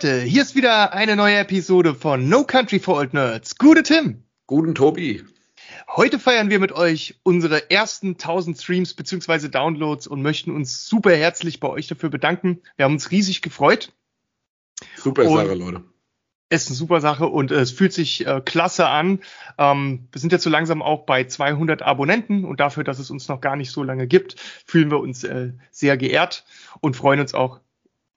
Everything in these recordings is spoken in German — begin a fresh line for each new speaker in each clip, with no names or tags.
Leute, hier ist wieder eine neue Episode von No Country for Old Nerds. Gute Tim.
Guten Tobi.
Heute feiern wir mit euch unsere ersten 1000 Streams bzw. Downloads und möchten uns super herzlich bei euch dafür bedanken. Wir haben uns riesig gefreut.
Super Sache, Leute.
Es ist eine super Sache und äh, es fühlt sich äh, klasse an. Ähm, wir sind jetzt so langsam auch bei 200 Abonnenten und dafür, dass es uns noch gar nicht so lange gibt, fühlen wir uns äh, sehr geehrt und freuen uns auch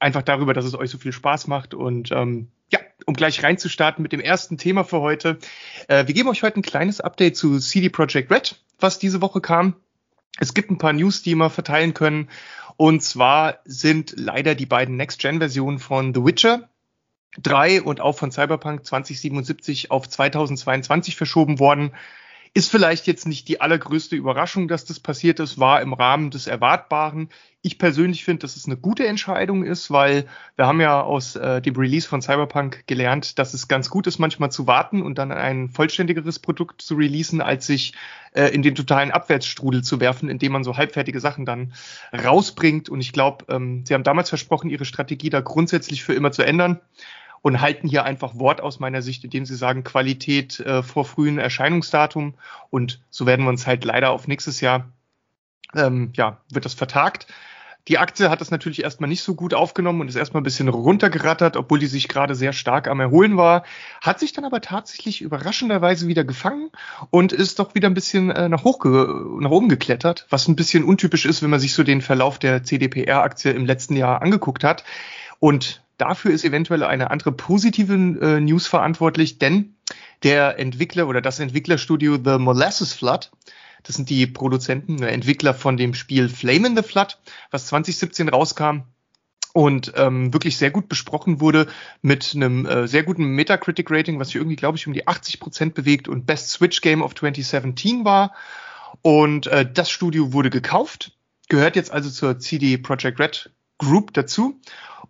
einfach darüber, dass es euch so viel Spaß macht. Und ähm, ja, um gleich reinzustarten mit dem ersten Thema für heute. Äh, wir geben euch heute ein kleines Update zu CD Projekt Red, was diese Woche kam. Es gibt ein paar News, die wir verteilen können. Und zwar sind leider die beiden Next-Gen-Versionen von The Witcher 3 und auch von Cyberpunk 2077 auf 2022 verschoben worden. Ist vielleicht jetzt nicht die allergrößte Überraschung, dass das passiert ist, war im Rahmen des Erwartbaren. Ich persönlich finde, dass es eine gute Entscheidung ist, weil wir haben ja aus äh, dem Release von Cyberpunk gelernt, dass es ganz gut ist, manchmal zu warten und dann ein vollständigeres Produkt zu releasen, als sich äh, in den totalen Abwärtsstrudel zu werfen, indem man so halbfertige Sachen dann rausbringt. Und ich glaube, ähm, sie haben damals versprochen, ihre Strategie da grundsätzlich für immer zu ändern und halten hier einfach Wort aus meiner Sicht, indem sie sagen Qualität äh, vor frühen Erscheinungsdatum. Und so werden wir uns halt leider auf nächstes Jahr, ähm, ja, wird das vertagt. Die Aktie hat das natürlich erstmal nicht so gut aufgenommen und ist erstmal ein bisschen runtergerattert, obwohl die sich gerade sehr stark am Erholen war. Hat sich dann aber tatsächlich überraschenderweise wieder gefangen und ist doch wieder ein bisschen äh, nach, hoch nach oben geklettert, was ein bisschen untypisch ist, wenn man sich so den Verlauf der CDPR-Aktie im letzten Jahr angeguckt hat. Und Dafür ist eventuell eine andere positive äh, News verantwortlich, denn der Entwickler oder das Entwicklerstudio The Molasses Flood, das sind die Produzenten, der Entwickler von dem Spiel Flame in the Flood, was 2017 rauskam und ähm, wirklich sehr gut besprochen wurde mit einem äh, sehr guten Metacritic-Rating, was sich irgendwie, glaube ich, um die 80 Prozent bewegt und Best Switch Game of 2017 war. Und äh, das Studio wurde gekauft, gehört jetzt also zur CD Projekt Red Group dazu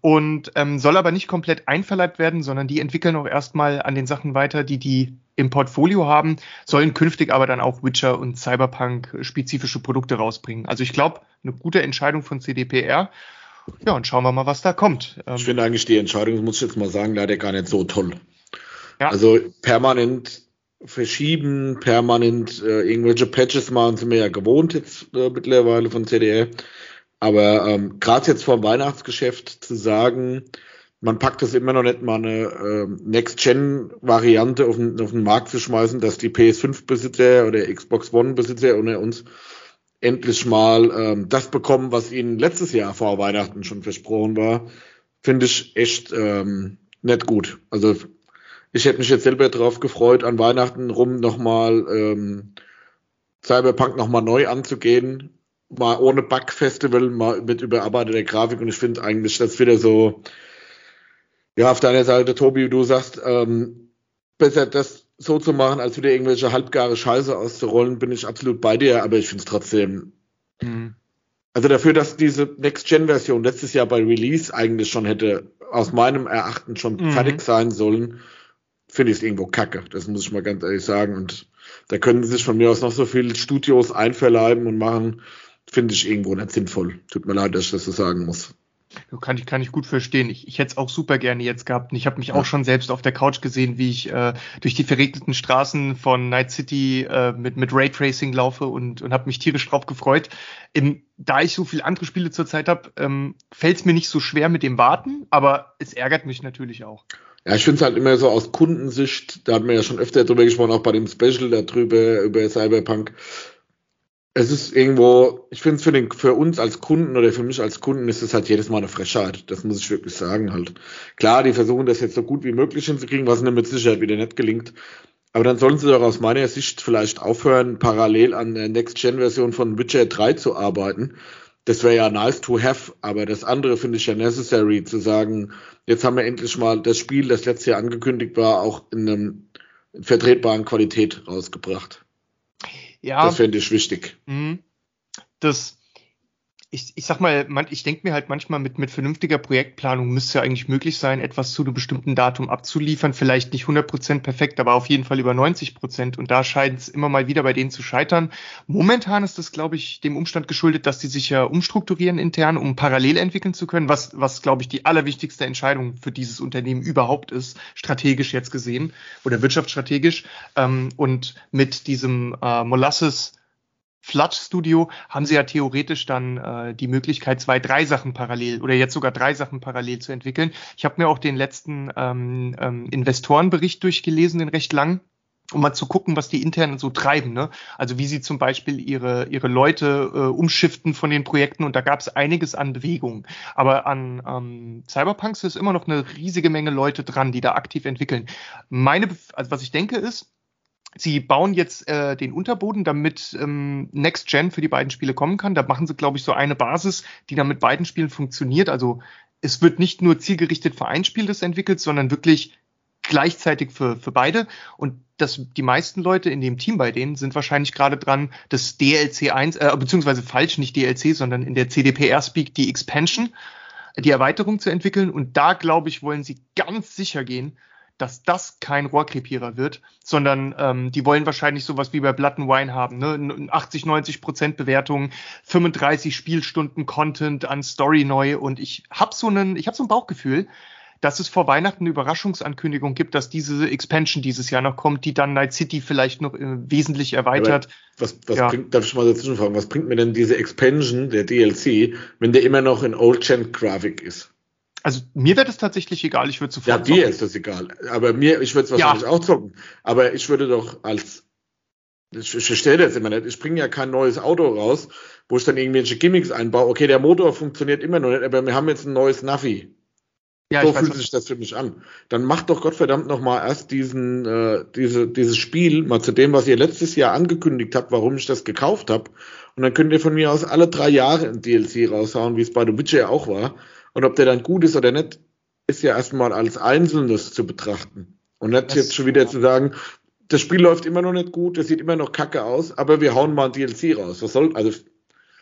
und ähm, soll aber nicht komplett einverleibt werden, sondern die entwickeln auch erstmal an den Sachen weiter, die die im Portfolio haben, sollen künftig aber dann auch Witcher und Cyberpunk spezifische Produkte rausbringen. Also ich glaube, eine gute Entscheidung von CDPR. Ja, und schauen wir mal, was da kommt.
Ähm, ich finde eigentlich die Entscheidung, muss ich jetzt mal sagen, leider gar nicht so toll. Ja. Also permanent verschieben, permanent äh, irgendwelche Patches machen, sind wir ja gewohnt jetzt äh, mittlerweile von CDR. Aber ähm, gerade jetzt vor dem Weihnachtsgeschäft zu sagen, man packt das immer noch nicht mal eine äh, Next-Gen-Variante auf, den, auf den Markt zu schmeißen, dass die PS5-Besitzer oder Xbox One-Besitzer unter uns endlich mal ähm, das bekommen, was ihnen letztes Jahr vor Weihnachten schon versprochen war, finde ich echt ähm, nicht gut. Also ich hätte mich jetzt selber drauf gefreut, an Weihnachten rum nochmal ähm, Cyberpunk nochmal neu anzugehen mal ohne Bug-Festival, mal mit überarbeiteter Grafik und ich finde eigentlich das wieder so, ja, auf deiner Seite, Tobi, du sagst, ähm, besser das so zu machen, als wieder irgendwelche halbgare Scheiße auszurollen, bin ich absolut bei dir, aber ich finde es trotzdem. Mhm. Also dafür, dass diese Next-Gen-Version letztes Jahr bei Release eigentlich schon hätte, aus meinem Erachten schon mhm. fertig sein sollen, finde ich es irgendwo kacke. Das muss ich mal ganz ehrlich sagen. Und da können sich von mir aus noch so viele Studios einverleiben und machen, finde ich irgendwo nicht sinnvoll. Tut mir leid, dass ich das so sagen muss.
Kann ich, kann ich gut verstehen. Ich, ich hätte es auch super gerne jetzt gehabt. Und ich habe mich ja. auch schon selbst auf der Couch gesehen, wie ich äh, durch die verregneten Straßen von Night City äh, mit, mit Raytracing laufe und, und habe mich tierisch drauf gefreut. Im, da ich so viele andere Spiele zurzeit habe, ähm, fällt es mir nicht so schwer mit dem Warten, aber es ärgert mich natürlich auch.
Ja, ich finde es halt immer so aus Kundensicht, da hatten wir ja schon öfter drüber gesprochen, auch bei dem Special darüber, über Cyberpunk, es ist irgendwo, ich finde es für, den, für uns als Kunden oder für mich als Kunden ist es halt jedes Mal eine Frechheit. Das muss ich wirklich sagen halt. Klar, die versuchen das jetzt so gut wie möglich hinzukriegen, was ihnen mit Sicherheit wieder nicht gelingt. Aber dann sollen sie doch aus meiner Sicht vielleicht aufhören, parallel an der Next-Gen-Version von Witcher 3 zu arbeiten. Das wäre ja nice to have, aber das andere finde ich ja necessary, zu sagen, jetzt haben wir endlich mal das Spiel, das letztes Jahr angekündigt war, auch in einem vertretbaren Qualität rausgebracht. Ja. Das fände ich wichtig. Mhm.
Das, ich, ich sag mal, man, ich denke mir halt manchmal mit, mit vernünftiger Projektplanung müsste ja eigentlich möglich sein, etwas zu einem bestimmten Datum abzuliefern. Vielleicht nicht 100 Prozent perfekt, aber auf jeden Fall über 90 Prozent. Und da scheint es immer mal wieder bei denen zu scheitern. Momentan ist das, glaube ich, dem Umstand geschuldet, dass die sich ja umstrukturieren intern, um parallel entwickeln zu können, was, was glaube ich, die allerwichtigste Entscheidung für dieses Unternehmen überhaupt ist, strategisch jetzt gesehen oder wirtschaftsstrategisch. Ähm, und mit diesem äh, Molasses Flush Studio haben sie ja theoretisch dann äh, die Möglichkeit, zwei, drei Sachen parallel oder jetzt sogar drei Sachen parallel zu entwickeln. Ich habe mir auch den letzten ähm, ähm, Investorenbericht durchgelesen, den recht lang, um mal zu gucken, was die intern so treiben. Ne? Also wie sie zum Beispiel ihre, ihre Leute äh, umschiften von den Projekten und da gab es einiges an Bewegungen. Aber an ähm, Cyberpunks ist immer noch eine riesige Menge Leute dran, die da aktiv entwickeln. Meine, also was ich denke ist, Sie bauen jetzt äh, den Unterboden, damit ähm, Next Gen für die beiden Spiele kommen kann. Da machen sie, glaube ich, so eine Basis, die dann mit beiden Spielen funktioniert. Also es wird nicht nur zielgerichtet für ein Spiel das entwickelt, sondern wirklich gleichzeitig für, für beide. Und das, die meisten Leute in dem Team bei denen sind wahrscheinlich gerade dran, das DLC 1, äh, beziehungsweise falsch, nicht DLC, sondern in der CDPR-Speak die Expansion, die Erweiterung zu entwickeln. Und da, glaube ich, wollen sie ganz sicher gehen, dass das kein Rohrkrepierer wird, sondern ähm, die wollen wahrscheinlich sowas wie bei Blood and Wine haben, ne? 80, 90 Prozent Bewertung, 35 Spielstunden Content an Story neu und ich habe so einen, ich habe so ein Bauchgefühl, dass es vor Weihnachten eine Überraschungsankündigung gibt, dass diese Expansion dieses Jahr noch kommt, die dann Night City vielleicht noch äh, wesentlich erweitert.
Aber was, was ja. bringt, darf ich mal dazwischen fragen, was bringt mir denn diese Expansion, der DLC, wenn der immer noch in Old-Gen-Grafik ist?
Also mir wäre das tatsächlich egal, ich würde sofort.
Ja, dir ist das egal. Aber mir, ich würde es wahrscheinlich ja. auch zocken. Aber ich würde doch als, ich, ich verstehe das immer nicht, ich bringe ja kein neues Auto raus, wo ich dann irgendwelche Gimmicks einbaue. Okay, der Motor funktioniert immer noch nicht, aber wir haben jetzt ein neues Navi. Ja, so fühlt sich das für mich an. Dann macht doch Gottverdammt noch mal erst diesen, äh, diese, dieses Spiel mal zu dem, was ihr letztes Jahr angekündigt habt, warum ich das gekauft habe. Und dann könnt ihr von mir aus alle drei Jahre ein DLC raushauen, wie es bei The Witcher auch war. Und ob der dann gut ist oder nicht, ist ja erstmal als Einzelnes zu betrachten. Und nicht das, jetzt schon wieder zu sagen, das Spiel läuft immer noch nicht gut, das sieht immer noch kacke aus, aber wir hauen mal ein DLC raus. Was soll, also,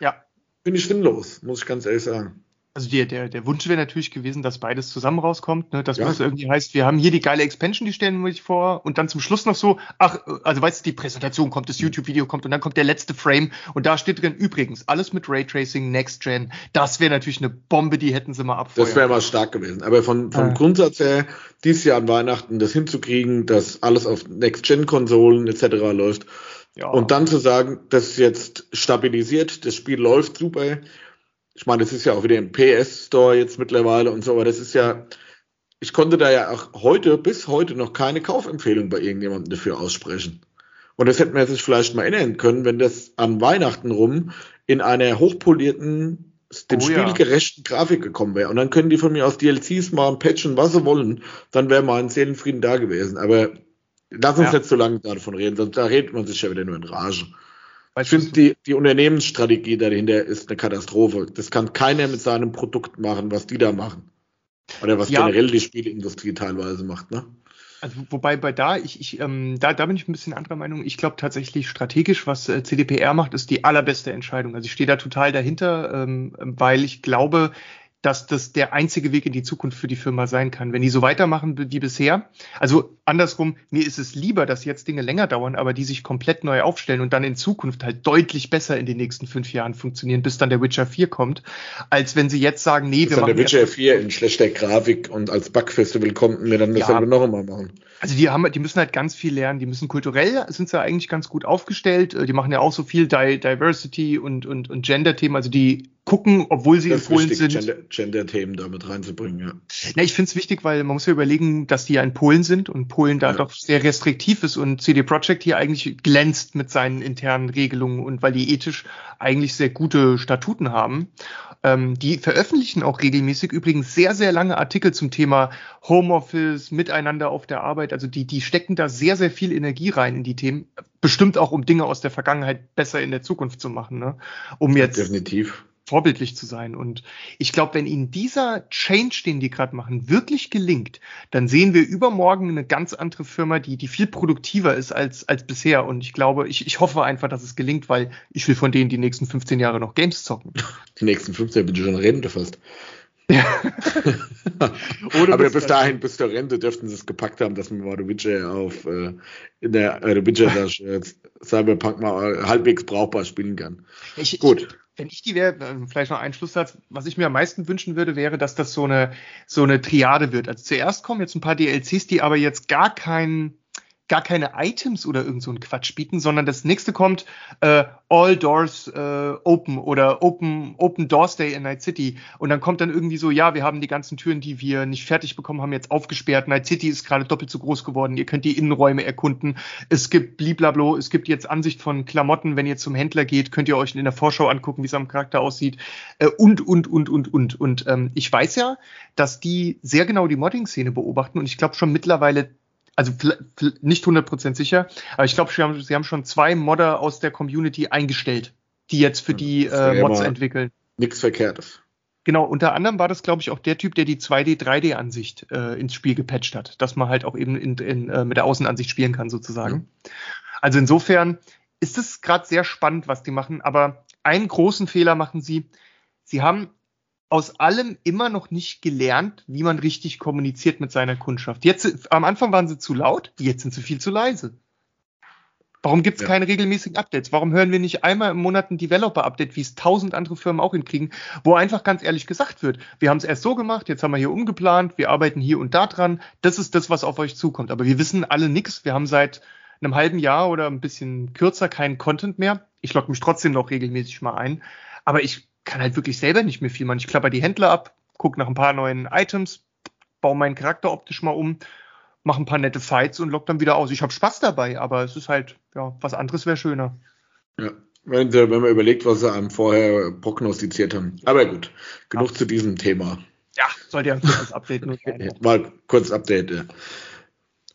ja. bin ich sinnlos, muss ich ganz ehrlich sagen
also der, der, der Wunsch wäre natürlich gewesen, dass beides zusammen rauskommt, ne? dass ja. es irgendwie heißt, wir haben hier die geile Expansion, die stellen wir sich vor und dann zum Schluss noch so, ach, also weißt du, die Präsentation kommt, das YouTube-Video kommt und dann kommt der letzte Frame und da steht drin, übrigens, alles mit Raytracing, Next Gen, das wäre natürlich eine Bombe, die hätten sie mal abfeuern.
Das wäre mal stark gewesen, aber von, vom ah. Grundsatz her, dieses Jahr an Weihnachten das hinzukriegen, dass alles auf Next Gen-Konsolen etc. läuft ja. und dann zu sagen, das ist jetzt stabilisiert, das Spiel läuft super, ich meine, das ist ja auch wieder im PS-Store jetzt mittlerweile und so, aber das ist ja, ich konnte da ja auch heute, bis heute noch keine Kaufempfehlung bei irgendjemandem dafür aussprechen. Und das hätte man sich vielleicht mal erinnern können, wenn das an Weihnachten rum in einer hochpolierten, dem oh, Spiel gerechten ja. Grafik gekommen wäre. Und dann können die von mir aus DLCs mal patchen, was sie wollen. Dann wäre mal ein Seelenfrieden da gewesen. Aber lass uns ja. nicht so lange davon reden, sonst da redet man sich ja wieder nur in Rage. Ich finde, die, die Unternehmensstrategie dahinter ist eine Katastrophe. Das kann keiner mit seinem Produkt machen, was die da machen. Oder was ja. generell die Spieleindustrie teilweise macht, ne?
Also wobei bei da, ich, ich ähm, da, da bin ich ein bisschen anderer Meinung. Ich glaube tatsächlich strategisch, was äh, CDPR macht, ist die allerbeste Entscheidung. Also ich stehe da total dahinter, ähm, weil ich glaube, dass das der einzige Weg in die Zukunft für die Firma sein kann. Wenn die so weitermachen wie bisher, also andersrum, mir ist es lieber, dass jetzt Dinge länger dauern, aber die sich komplett neu aufstellen und dann in Zukunft halt deutlich besser in den nächsten fünf Jahren funktionieren, bis dann der Witcher 4 kommt, als wenn sie jetzt sagen, nee,
bis wir machen. der Witcher 4 in schlechter Grafik und als Bugfestival kommt und wir dann dasselbe ja, noch einmal machen.
Also die haben, die müssen halt ganz viel lernen, die müssen kulturell, sind sie eigentlich ganz gut aufgestellt, die machen ja auch so viel Diversity und, und, und Gender-Themen, also die gucken, obwohl sie Polen wichtig,
sind. Gender-Themen da mit reinzubringen, ja.
Na, ich finde es wichtig, weil man muss ja überlegen, dass die ja in Polen sind und Polen da ja. doch sehr restriktiv ist und CD Projekt hier eigentlich glänzt mit seinen internen Regelungen und weil die ethisch eigentlich sehr gute Statuten haben. Ähm, die veröffentlichen auch regelmäßig übrigens sehr, sehr lange Artikel zum Thema Homeoffice, Miteinander auf der Arbeit. Also die, die stecken da sehr, sehr viel Energie rein in die Themen. Bestimmt auch, um Dinge aus der Vergangenheit besser in der Zukunft zu machen. Ne? Um jetzt
Definitiv
vorbildlich zu sein. Und ich glaube, wenn ihnen dieser Change, den die gerade machen, wirklich gelingt, dann sehen wir übermorgen eine ganz andere Firma, die, die viel produktiver ist als, als bisher. Und ich glaube, ich, ich hoffe einfach, dass es gelingt, weil ich will von denen die nächsten 15 Jahre noch Games zocken.
Die nächsten 15 bin ich schon Rente fast. Ja. Aber bis dahin, bis zur Rente, dürften sie es gepackt haben, dass man mal The Witcher auf äh, in der äh, The Witcher äh, Cyberpunk mal halbwegs brauchbar spielen kann.
Ich, Gut. Wenn ich die wäre, äh, vielleicht noch ein Schlusssatz, was ich mir am meisten wünschen würde, wäre, dass das so eine, so eine Triade wird. Also zuerst kommen jetzt ein paar DLCs, die aber jetzt gar keinen gar keine Items oder irgend so einen Quatsch bieten, sondern das nächste kommt äh, All Doors äh, Open oder Open Open Doors Day in Night City und dann kommt dann irgendwie so, ja, wir haben die ganzen Türen, die wir nicht fertig bekommen haben, jetzt aufgesperrt. Night City ist gerade doppelt so groß geworden. Ihr könnt die Innenräume erkunden. Es gibt bliblablo, es gibt jetzt Ansicht von Klamotten, wenn ihr zum Händler geht, könnt ihr euch in der Vorschau angucken, wie es am Charakter aussieht äh, und und und und und und ähm, ich weiß ja, dass die sehr genau die Modding-Szene beobachten und ich glaube schon mittlerweile also nicht 100% sicher, aber ich glaube, sie haben, sie haben schon zwei Modder aus der Community eingestellt, die jetzt für die äh, Mods entwickeln.
Nichts Verkehrtes.
Genau, unter anderem war das, glaube ich, auch der Typ, der die 2D, 3D-Ansicht äh, ins Spiel gepatcht hat, dass man halt auch eben in, in, äh, mit der Außenansicht spielen kann, sozusagen. Mhm. Also insofern ist es gerade sehr spannend, was die machen, aber einen großen Fehler machen sie. Sie haben aus allem immer noch nicht gelernt, wie man richtig kommuniziert mit seiner Kundschaft. Jetzt am Anfang waren sie zu laut, jetzt sind sie viel zu leise. Warum gibt es ja. keine regelmäßigen Updates? Warum hören wir nicht einmal im Monat ein Developer-Update, wie es tausend andere Firmen auch hinkriegen, wo einfach ganz ehrlich gesagt wird, wir haben es erst so gemacht, jetzt haben wir hier umgeplant, wir arbeiten hier und da dran, das ist das, was auf euch zukommt. Aber wir wissen alle nichts. Wir haben seit einem halben Jahr oder ein bisschen kürzer keinen Content mehr. Ich logge mich trotzdem noch regelmäßig mal ein. Aber ich kann halt wirklich selber nicht mehr viel machen. Ich klapper die Händler ab, gucke nach ein paar neuen Items, baue meinen Charakter optisch mal um, mache ein paar nette Fights und lock dann wieder aus. Ich habe Spaß dabei, aber es ist halt, ja, was anderes wäre schöner.
Ja, wenn, wenn man überlegt, was sie einem vorher prognostiziert haben. Aber gut, genug ja. zu diesem Thema.
Ja, sollte ja ein kurzes Update nur sein.
mal kurz Update, ja.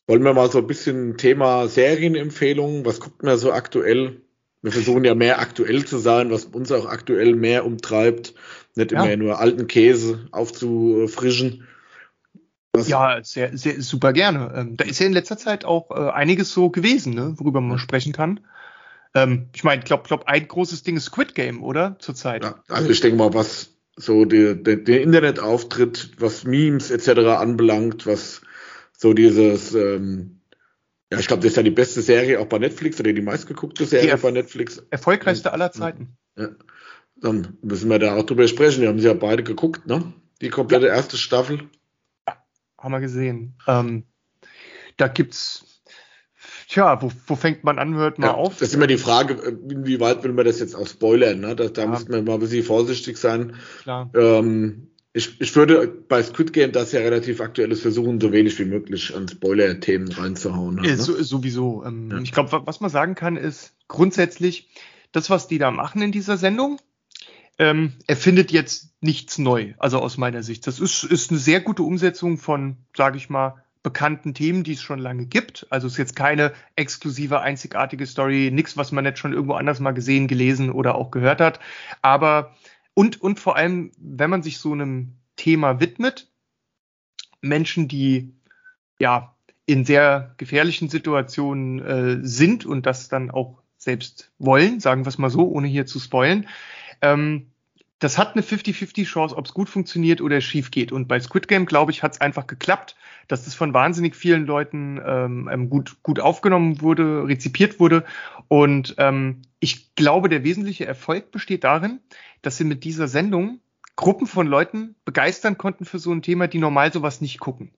Wollen wir mal so ein bisschen Thema Serienempfehlungen, was guckt man so aktuell? Wir versuchen ja mehr aktuell zu sein, was uns auch aktuell mehr umtreibt, nicht ja. immer nur alten Käse aufzufrischen.
Was ja, sehr, sehr, super gerne. Ähm, da ist ja in letzter Zeit auch äh, einiges so gewesen, ne, worüber man sprechen kann. Ähm, ich meine, ich glaube, glaub, ein großes Ding ist Squid Game, oder? Zurzeit. Ja,
also ich denke mal, was so der, der, der Internetauftritt, was Memes etc. anbelangt, was so dieses ähm, ja, ich glaube, das ist ja die beste Serie auch bei Netflix oder die meistgeguckte Serie bei Netflix.
Erfolgreichste aller Zeiten.
Ja. Dann müssen wir da auch drüber sprechen. Wir haben sie ja beide geguckt, ne? Die komplette ja. erste Staffel.
Ja, haben wir gesehen. Ähm, da gibt's Tja, wo, wo fängt man an, hört man ja, auf?
Das ist immer die Frage, inwieweit will man das jetzt auch spoilern? Ne? Da, da ja. muss man mal ein bisschen vorsichtig sein. Klar. Ähm, ich, ich würde bei Squid Game, das ja relativ aktuell ist, versuchen, so wenig wie möglich an Spoiler-Themen reinzuhauen.
Halt, ne? so, sowieso. Ähm, ja. Ich glaube, was man sagen kann, ist grundsätzlich, das, was die da machen in dieser Sendung, ähm, erfindet jetzt nichts neu, also aus meiner Sicht. Das ist, ist eine sehr gute Umsetzung von, sage ich mal, bekannten Themen, die es schon lange gibt. Also es ist jetzt keine exklusive, einzigartige Story, nichts, was man nicht schon irgendwo anders mal gesehen, gelesen oder auch gehört hat. Aber und, und vor allem, wenn man sich so einem Thema widmet, Menschen, die ja in sehr gefährlichen Situationen äh, sind und das dann auch selbst wollen, sagen wir es mal so, ohne hier zu spoilen, ähm, das hat eine 50-50 Chance, ob es gut funktioniert oder schief geht. Und bei Squid Game, glaube ich, hat es einfach geklappt, dass das von wahnsinnig vielen Leuten ähm, ähm, gut, gut aufgenommen wurde, rezipiert wurde. Und ähm, ich glaube, der wesentliche Erfolg besteht darin, dass sie mit dieser Sendung Gruppen von Leuten begeistern konnten für so ein Thema, die normal sowas nicht gucken.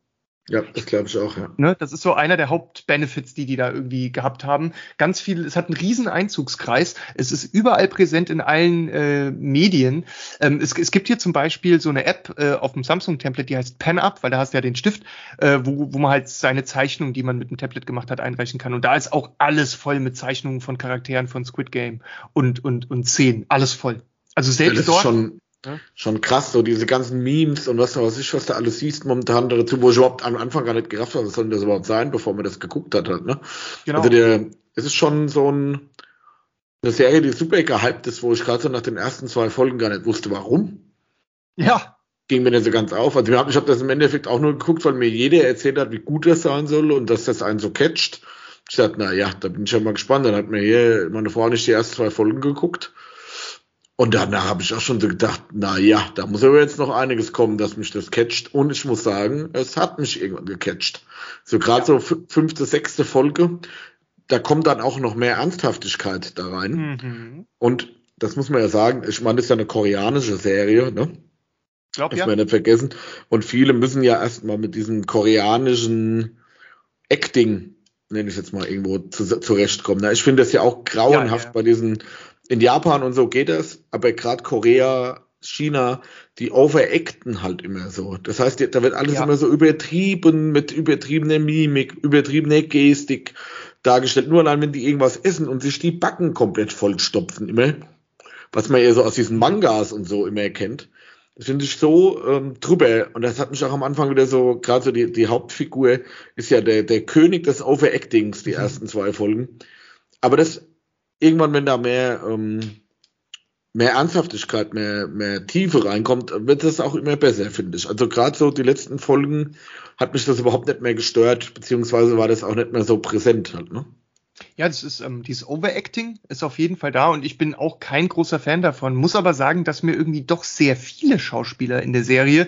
Ja, das glaube ich auch, ja.
Ne, das ist so einer der Hauptbenefits, die die da irgendwie gehabt haben. Ganz viel, es hat einen riesen Einzugskreis. Es ist überall präsent in allen äh, Medien. Ähm, es, es gibt hier zum Beispiel so eine App äh, auf dem Samsung-Tablet, die heißt Pen Up, weil da hast du ja den Stift, äh, wo, wo man halt seine Zeichnungen, die man mit dem Tablet gemacht hat, einreichen kann. Und da ist auch alles voll mit Zeichnungen von Charakteren von Squid Game und, und, und Szenen. Alles voll. Also selbst
das
dort.
Schon ja. Schon krass, so diese ganzen Memes und was weiß ich, was da alles siehst momentan dazu, wo ich überhaupt am Anfang gar nicht gerafft habe, was soll denn das überhaupt sein, bevor man das geguckt hat halt, ne? Genau. Also der, es ist schon so ein, eine Serie, die super gehypt ist, wo ich gerade so nach den ersten zwei Folgen gar nicht wusste, warum.
Ja.
Ging mir nicht so ganz auf. Also ich habe das im Endeffekt auch nur geguckt, weil mir jeder erzählt hat, wie gut das sein soll und dass das einen so catcht. Ich dachte, na ja, da bin ich ja mal gespannt. Dann hat mir hier meine Frau nicht die ersten zwei Folgen geguckt. Und dann habe ich auch schon so gedacht, na ja, da muss aber jetzt noch einiges kommen, dass mich das catcht. Und ich muss sagen, es hat mich irgendwann gecatcht. So gerade so fünfte, sechste Folge, da kommt dann auch noch mehr Ernsthaftigkeit da rein. Mhm. Und das muss man ja sagen, ich meine, das ist ja eine koreanische Serie, ne? Glaub, das ja. man nicht vergessen. Und viele müssen ja erstmal mit diesem koreanischen Acting, nenne ich jetzt mal, irgendwo zu, zurechtkommen. Ich finde das ja auch grauenhaft ja, ja. bei diesen in Japan und so geht das, aber gerade Korea, China, die overacten halt immer so. Das heißt, da wird alles ja. immer so übertrieben, mit übertriebener Mimik, übertriebener Gestik dargestellt. Nur allein, wenn die irgendwas essen und sich die Backen komplett vollstopfen, immer. Was man ja so aus diesen Mangas und so immer kennt. Das finde ich so ähm, drüber. Und das hat mich auch am Anfang wieder so, gerade so die, die Hauptfigur ist ja der, der König des Overactings, die mhm. ersten zwei Folgen. Aber das irgendwann, wenn da mehr, ähm, mehr Ernsthaftigkeit, mehr, mehr Tiefe reinkommt, wird das auch immer besser, finde ich. Also gerade so die letzten Folgen hat mich das überhaupt nicht mehr gestört, beziehungsweise war das auch nicht mehr so präsent halt, ne?
Ja, das ist ähm, dieses Overacting ist auf jeden Fall da und ich bin auch kein großer Fan davon. Muss aber sagen, dass mir irgendwie doch sehr viele Schauspieler in der Serie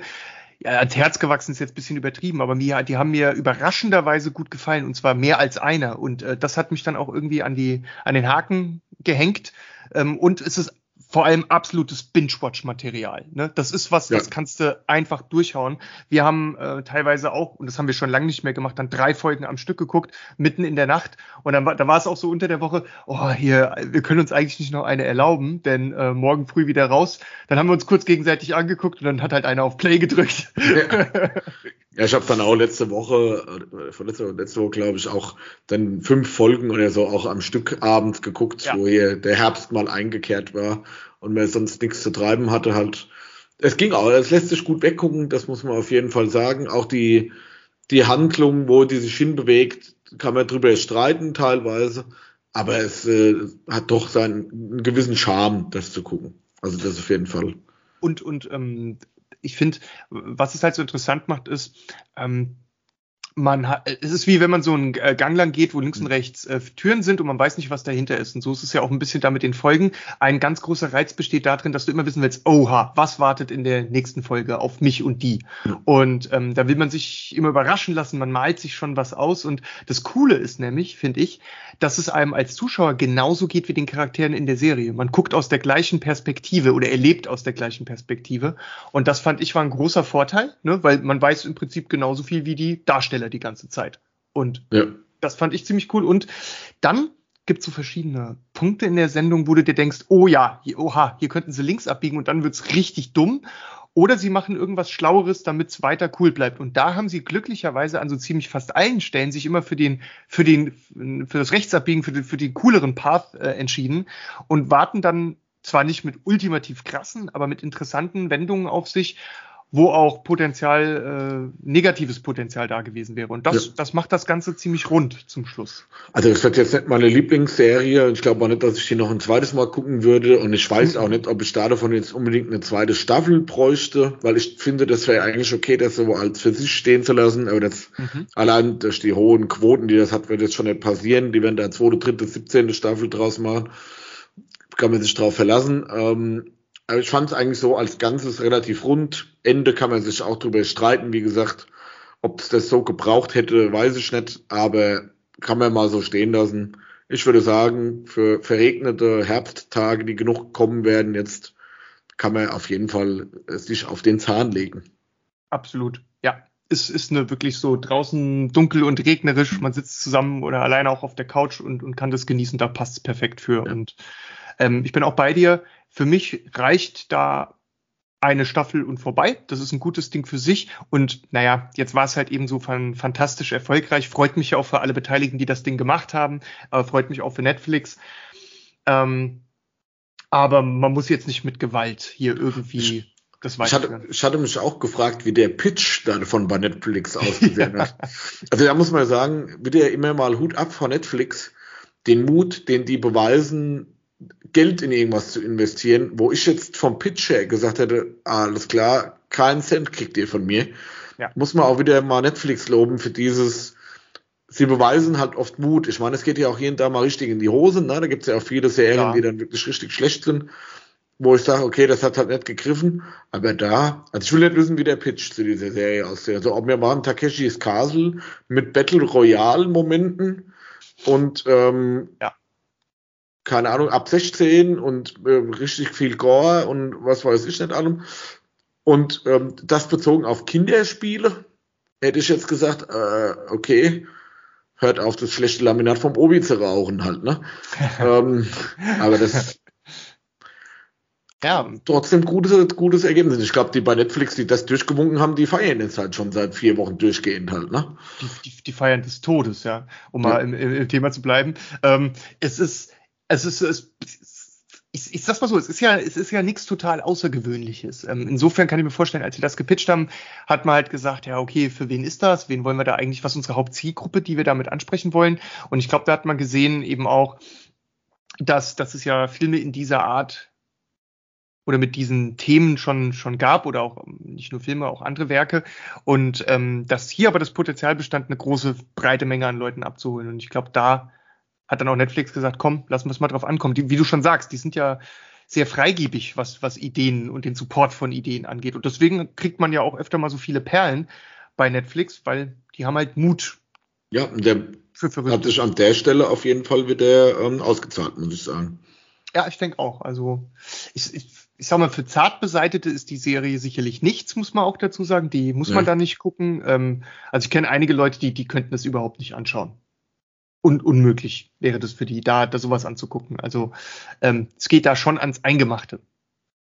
ja, ans Herz gewachsen ist jetzt ein bisschen übertrieben, aber mir, die haben mir überraschenderweise gut gefallen und zwar mehr als einer. Und äh, das hat mich dann auch irgendwie an die an den Haken gehängt. Ähm, und es ist vor allem absolutes Binge-Watch-Material. Ne? Das ist was, ja. das kannst du einfach durchhauen. Wir haben äh, teilweise auch, und das haben wir schon lange nicht mehr gemacht, dann drei Folgen am Stück geguckt, mitten in der Nacht. Und dann war, da war es auch so unter der Woche, oh, hier, wir können uns eigentlich nicht noch eine erlauben, denn äh, morgen früh wieder raus. Dann haben wir uns kurz gegenseitig angeguckt und dann hat halt einer auf Play gedrückt.
Ja. Ja, ich habe dann auch letzte Woche, äh, letzte, letzte Woche glaube ich, auch dann fünf Folgen oder so auch am Stück abends geguckt, ja. wo hier der Herbst mal eingekehrt war und man sonst nichts zu treiben hatte halt. Es ging auch, es lässt sich gut weggucken, das muss man auf jeden Fall sagen. Auch die, die Handlung, wo die sich hinbewegt, kann man drüber streiten teilweise, aber es äh, hat doch seinen einen gewissen Charme, das zu gucken. Also das auf jeden Fall.
Und, und ähm, ich finde, was es halt so interessant macht, ist, ähm, man hat, es ist wie wenn man so einen äh, Gang lang geht, wo links und mhm. rechts äh, Türen sind und man weiß nicht, was dahinter ist. Und so ist es ja auch ein bisschen damit den Folgen. Ein ganz großer Reiz besteht darin, dass du immer wissen willst, oha, was wartet in der nächsten Folge auf mich und die? Und ähm, da will man sich immer überraschen lassen, man malt sich schon was aus. Und das Coole ist nämlich, finde ich, dass es einem als Zuschauer genauso geht wie den Charakteren in der Serie. Man guckt aus der gleichen Perspektive oder erlebt aus der gleichen Perspektive. Und das fand ich war ein großer Vorteil, ne? weil man weiß im Prinzip genauso viel wie die Darsteller die ganze Zeit. Und ja. das fand ich ziemlich cool. Und dann gibt es so verschiedene Punkte in der Sendung, wo du dir denkst, oh ja, hier, oha, hier könnten sie links abbiegen und dann wird's richtig dumm. Oder sie machen irgendwas Schlaueres, damit es weiter cool bleibt. Und da haben sie glücklicherweise an so ziemlich fast allen Stellen sich immer für den, für den, für das Rechtsabbiegen, für den, für den cooleren Path äh, entschieden und warten dann zwar nicht mit ultimativ krassen, aber mit interessanten Wendungen auf sich wo auch Potenzial, äh, negatives Potenzial da gewesen wäre. Und das, ja. das macht das Ganze ziemlich rund zum Schluss.
Also es wird jetzt nicht meine Lieblingsserie. Ich glaube auch nicht, dass ich die noch ein zweites Mal gucken würde. Und ich weiß mhm. auch nicht, ob ich da davon jetzt unbedingt eine zweite Staffel bräuchte, weil ich finde, das wäre eigentlich okay, das so als für sich stehen zu lassen. Aber das mhm. allein durch die hohen Quoten, die das hat, wird jetzt schon nicht passieren. Die werden da zweite, dritte, siebzehnte Staffel draus machen. Kann man sich drauf verlassen. Ähm, aber ich fand es eigentlich so als Ganzes relativ rund. Ende kann man sich auch drüber streiten, wie gesagt. Ob es das so gebraucht hätte, weiß ich nicht, aber kann man mal so stehen lassen. Ich würde sagen, für verregnete Herbsttage, die genug kommen werden, jetzt kann man auf jeden Fall sich auf den Zahn legen.
Absolut, ja. Es ist eine wirklich so draußen dunkel und regnerisch. Man sitzt zusammen oder alleine auch auf der Couch und, und kann das genießen. Da passt es perfekt für. Ja. Und ähm, ich bin auch bei dir. Für mich reicht da eine Staffel und vorbei. Das ist ein gutes Ding für sich. Und naja, jetzt war es halt eben so fantastisch erfolgreich. Freut mich ja auch für alle Beteiligten, die das Ding gemacht haben. Aber freut mich auch für Netflix. Ähm, aber man muss jetzt nicht mit Gewalt hier irgendwie
das ich hatte, ich hatte mich auch gefragt, wie der Pitch davon bei Netflix ausgesehen hat. also da muss man sagen, wird ja immer mal Hut ab von Netflix. Den Mut, den die beweisen, Geld in irgendwas zu investieren, wo ich jetzt vom Pitch her gesagt hätte, alles klar, keinen Cent kriegt ihr von mir. Ja. Muss man auch wieder mal Netflix loben für dieses, sie beweisen halt oft Mut. Ich meine, es geht ja auch hier und da mal richtig in die Hosen, ne? Da gibt es ja auch viele Serien, ja. die dann wirklich richtig schlecht sind, wo ich sage, okay, das hat halt nicht gegriffen. Aber da, also ich will nicht wissen, wie der Pitch zu dieser Serie aussieht. Also ob wir mal Takeshis Castle mit Battle Royale Momenten und ähm, ja keine Ahnung, ab 16 und äh, richtig viel Gore und was weiß ich nicht allem. Und ähm, das bezogen auf Kinderspiele, hätte ich jetzt gesagt, äh, okay, hört auf, das schlechte Laminat vom Obi zu rauchen halt, ne? ähm, aber das ja. trotzdem gutes, gutes Ergebnis. Ich glaube, die bei Netflix, die das durchgewunken haben, die feiern jetzt halt schon seit vier Wochen durchgehend halt, ne?
Die, die, die feiern des Todes, ja, um ja. mal im, im, Thema zu bleiben. Ähm, es ist, es ist, es, ich, ich sag's mal so, es ist ja, es ist ja nichts total Außergewöhnliches. Ähm, insofern kann ich mir vorstellen, als sie das gepitcht haben, hat man halt gesagt, ja, okay, für wen ist das? Wen wollen wir da eigentlich, was ist unsere Hauptzielgruppe, die wir damit ansprechen wollen? Und ich glaube, da hat man gesehen eben auch, dass, dass es ja Filme in dieser Art oder mit diesen Themen schon, schon gab oder auch nicht nur Filme, auch andere Werke. Und ähm, dass hier aber das Potenzial bestand, eine große, breite Menge an Leuten abzuholen. Und ich glaube, da hat dann auch Netflix gesagt, komm, lassen wir es mal drauf ankommen. Die, wie du schon sagst, die sind ja sehr freigebig, was, was Ideen und den Support von Ideen angeht. Und deswegen kriegt man ja auch öfter mal so viele Perlen bei Netflix, weil die haben halt Mut.
Ja, der für, für hat sich an der Stelle auf jeden Fall wieder ähm, ausgezahlt, muss ich sagen.
Ja, ich denke auch. Also ich, ich, ich sag mal, für Zartbeseitete ist die Serie sicherlich nichts, muss man auch dazu sagen. Die muss ja. man da nicht gucken. Ähm, also ich kenne einige Leute, die, die könnten das überhaupt nicht anschauen un unmöglich wäre das für die, da, da sowas anzugucken. Also ähm, es geht da schon ans Eingemachte.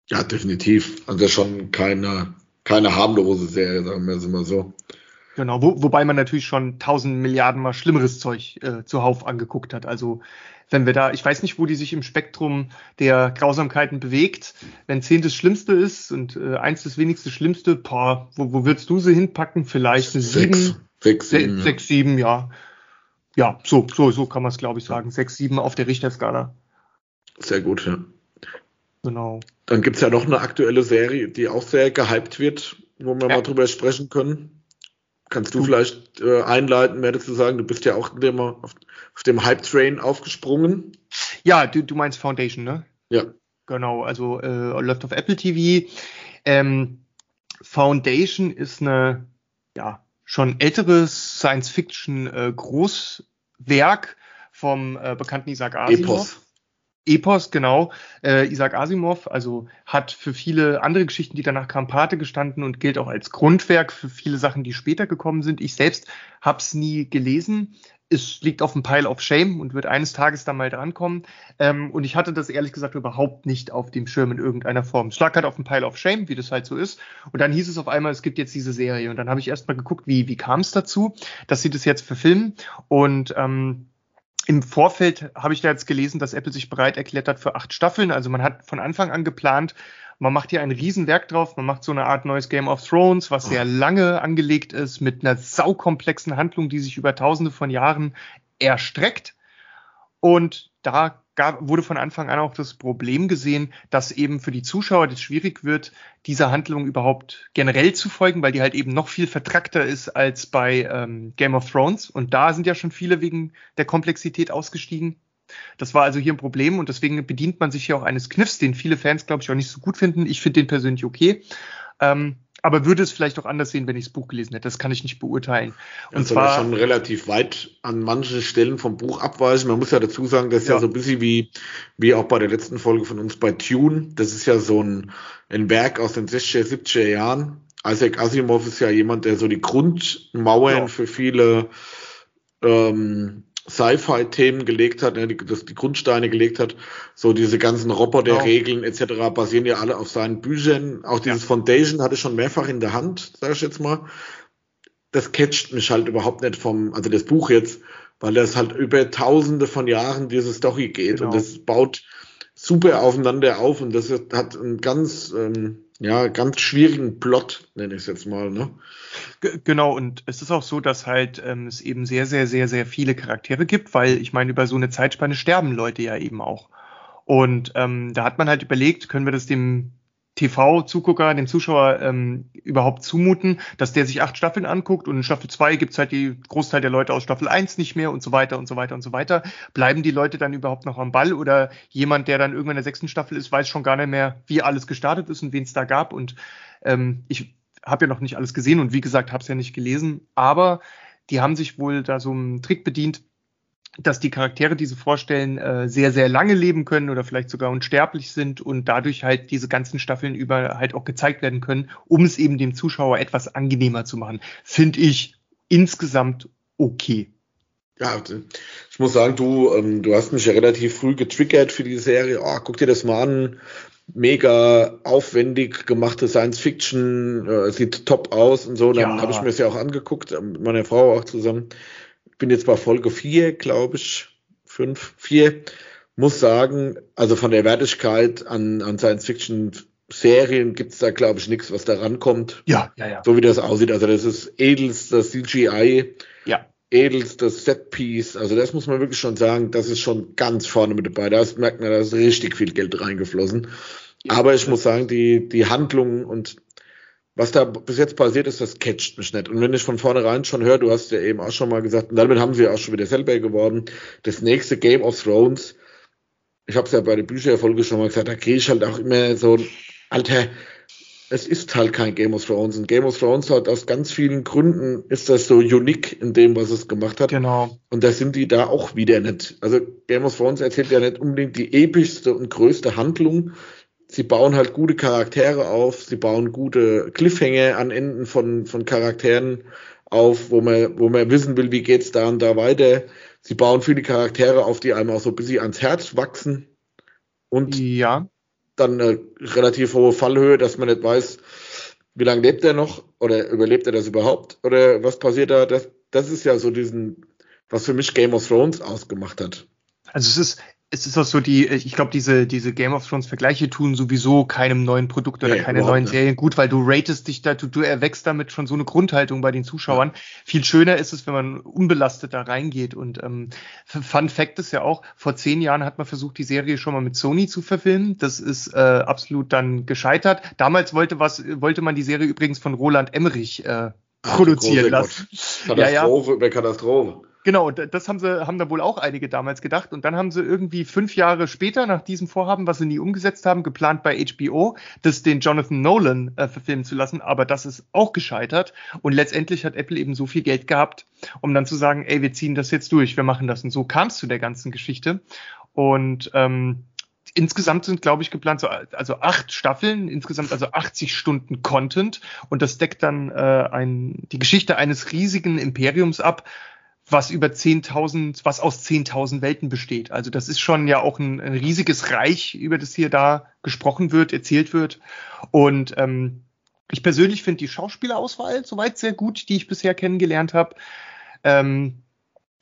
Ja, definitiv. Also schon keine, keine harmlose Serie, sagen wir es immer so.
Genau, wo, wobei man natürlich schon tausend Milliarden mal schlimmeres Zeug äh, zuhauf angeguckt hat. Also wenn wir da, ich weiß nicht, wo die sich im Spektrum der Grausamkeiten bewegt. Wenn zehn das Schlimmste ist und äh, eins das wenigste Schlimmste, boah, wo, wo würdest du sie hinpacken? Vielleicht eine sechs, sieben, sechs, sieben, sechs, sieben, ja ja, so, so, so kann man es, glaube ich, sagen. Sechs, sieben auf der Richterskala.
Sehr gut, ja. Genau. Dann gibt es ja noch eine aktuelle Serie, die auch sehr gehypt wird, wo wir ja. mal drüber sprechen können. Kannst du, vielleicht äh, einleiten, mehr dazu sagen? Du bist ja auch immer auf, auf dem Hype-Train aufgesprungen.
Ja, du, du meinst Foundation, ne?
Ja.
Genau, also äh, läuft auf Apple TV. Ähm, Foundation ist eine, ja, schon älteres Science-Fiction-Großwerk äh, vom äh, bekannten Isaac Asimov. Epos. Epos, genau. Äh, Isaac Asimov, also hat für viele andere Geschichten, die danach kamen, Pate gestanden und gilt auch als Grundwerk für viele Sachen, die später gekommen sind. Ich selbst habe es nie gelesen, es liegt auf dem Pile of Shame und wird eines Tages dann mal drankommen. Ähm, und ich hatte das ehrlich gesagt überhaupt nicht auf dem Schirm in irgendeiner Form. Es lag halt auf dem Pile of Shame, wie das halt so ist. Und dann hieß es auf einmal, es gibt jetzt diese Serie. Und dann habe ich erst mal geguckt, wie, wie kam es dazu, dass sie das jetzt verfilmen. Und ähm, im Vorfeld habe ich da jetzt gelesen, dass Apple sich bereit erklärt hat für acht Staffeln. Also man hat von Anfang an geplant, man macht hier ein Riesenwerk drauf, man macht so eine Art neues Game of Thrones, was sehr lange angelegt ist, mit einer saukomplexen Handlung, die sich über tausende von Jahren erstreckt. Und da gab, wurde von Anfang an auch das Problem gesehen, dass eben für die Zuschauer das schwierig wird, dieser Handlung überhaupt generell zu folgen, weil die halt eben noch viel vertrackter ist als bei ähm, Game of Thrones. Und da sind ja schon viele wegen der Komplexität ausgestiegen. Das war also hier ein Problem und deswegen bedient man sich hier auch eines Kniffs, den viele Fans, glaube ich, auch nicht so gut finden. Ich finde den persönlich okay. Ähm, aber würde es vielleicht auch anders sehen, wenn ich das Buch gelesen hätte. Das kann ich nicht beurteilen.
Und also zwar schon relativ weit an manchen Stellen vom Buch abweichen. Man muss ja dazu sagen, das ist ja, ja so ein bisschen wie, wie auch bei der letzten Folge von uns bei Tune. Das ist ja so ein, ein Werk aus den 60er, 70er Jahren. Isaac Asimov ist ja jemand, der so die Grundmauern ja. für viele ähm, Sci-Fi-Themen gelegt hat, ne, die, das, die Grundsteine gelegt hat, so diese ganzen Roboter-Regeln genau. etc. basieren ja alle auf seinen Büchern. Auch dieses ja. Foundation hatte ich schon mehrfach in der Hand, sage ich jetzt mal. Das catcht mich halt überhaupt nicht vom, also das Buch jetzt, weil das halt über tausende von Jahren diese Story geht genau. und das baut super aufeinander auf und das hat einen ganz, ähm, ja, ganz schwierigen Plot, nenne ich es jetzt mal, ne?
Genau, und es ist auch so, dass halt ähm, es eben sehr, sehr, sehr, sehr viele Charaktere gibt, weil ich meine, über so eine Zeitspanne sterben Leute ja eben auch. Und ähm, da hat man halt überlegt, können wir das dem TV-Zugucker, dem Zuschauer ähm, überhaupt zumuten, dass der sich acht Staffeln anguckt und in Staffel 2 gibt's halt die Großteil der Leute aus Staffel 1 nicht mehr und so weiter und so weiter und so weiter. Bleiben die Leute dann überhaupt noch am Ball oder jemand, der dann irgendwann in der sechsten Staffel ist, weiß schon gar nicht mehr, wie alles gestartet ist und wen es da gab. Und ähm, ich habe ja noch nicht alles gesehen und wie gesagt, habe es ja nicht gelesen, aber die haben sich wohl da so einen Trick bedient, dass die Charaktere, die sie vorstellen, äh, sehr, sehr lange leben können oder vielleicht sogar unsterblich sind und dadurch halt diese ganzen Staffeln über halt auch gezeigt werden können, um es eben dem Zuschauer etwas angenehmer zu machen. Finde ich insgesamt okay.
Ja, ich muss sagen, du, ähm, du hast mich ja relativ früh getriggert für die Serie. Oh, guck dir das mal an. Mega aufwendig gemachte Science Fiction, äh, sieht top aus und so. Dann ja. habe ich mir das ja auch angeguckt, äh, mit meiner Frau auch zusammen bin jetzt bei Folge 4, glaube ich, 5, 4. Muss sagen, also von der Wertigkeit an, an Science-Fiction-Serien gibt es da, glaube ich, nichts, was da rankommt.
Ja, ja, ja.
So wie das aussieht. Also das ist edelster CGI.
Ja.
Edelstes Setpiece. Also das muss man wirklich schon sagen, das ist schon ganz vorne mit dabei. Da merkt man, da ist richtig viel Geld reingeflossen. Ja, Aber ich muss sagen, die, die Handlung und was da bis jetzt passiert ist, das catcht mich nicht. Und wenn ich von vornherein schon höre, du hast ja eben auch schon mal gesagt, und damit haben sie ja auch schon wieder selber geworden, das nächste Game of Thrones, ich habe es ja bei der Bücherfolge schon mal gesagt, da kriege ich halt auch immer so, Alter, es ist halt kein Game of Thrones. Und Game of Thrones hat aus ganz vielen Gründen ist das so unique in dem, was es gemacht hat.
Genau.
Und da sind die da auch wieder nicht. Also Game of Thrones erzählt ja nicht unbedingt die epischste und größte Handlung, sie bauen halt gute Charaktere auf, sie bauen gute Cliffhanger an Enden von, von Charakteren auf, wo man, wo man wissen will, wie geht's da und da weiter. Sie bauen viele Charaktere auf, die einem auch so ein bisschen ans Herz wachsen. Und
ja.
dann eine relativ hohe Fallhöhe, dass man nicht weiß, wie lange lebt er noch oder überlebt er das überhaupt oder was passiert da. Das, das ist ja so diesen, was für mich Game of Thrones ausgemacht hat.
Also es ist, es ist auch so die, ich glaube, diese, diese Game of Thrones Vergleiche tun sowieso keinem neuen Produkt oder nee, keine neuen Serien gut, weil du ratest dich da, du, du erwächst damit schon so eine Grundhaltung bei den Zuschauern. Ja. Viel schöner ist es, wenn man unbelastet da reingeht. Und ähm, Fun Fact ist ja auch, vor zehn Jahren hat man versucht, die Serie schon mal mit Sony zu verfilmen. Das ist äh, absolut dann gescheitert. Damals wollte was, wollte man die Serie übrigens von Roland Emmerich äh, produzieren lassen.
Katastrophe ja, ja. über Katastrophe.
Genau, das haben sie, haben da wohl auch einige damals gedacht. Und dann haben sie irgendwie fünf Jahre später nach diesem Vorhaben, was sie nie umgesetzt haben, geplant bei HBO, das den Jonathan Nolan äh, verfilmen zu lassen. Aber das ist auch gescheitert. Und letztendlich hat Apple eben so viel Geld gehabt, um dann zu sagen, ey, wir ziehen das jetzt durch, wir machen das. Und so kam es zu der ganzen Geschichte. Und ähm, insgesamt sind, glaube ich, geplant so also acht Staffeln, insgesamt also 80 Stunden Content und das deckt dann äh, ein, die Geschichte eines riesigen Imperiums ab, was über 10.000, was aus 10.000 Welten besteht. Also das ist schon ja auch ein, ein, riesiges Reich, über das hier da gesprochen wird, erzählt wird. Und ähm, ich persönlich finde die Schauspielerauswahl soweit sehr gut, die ich bisher kennengelernt habe. Ähm,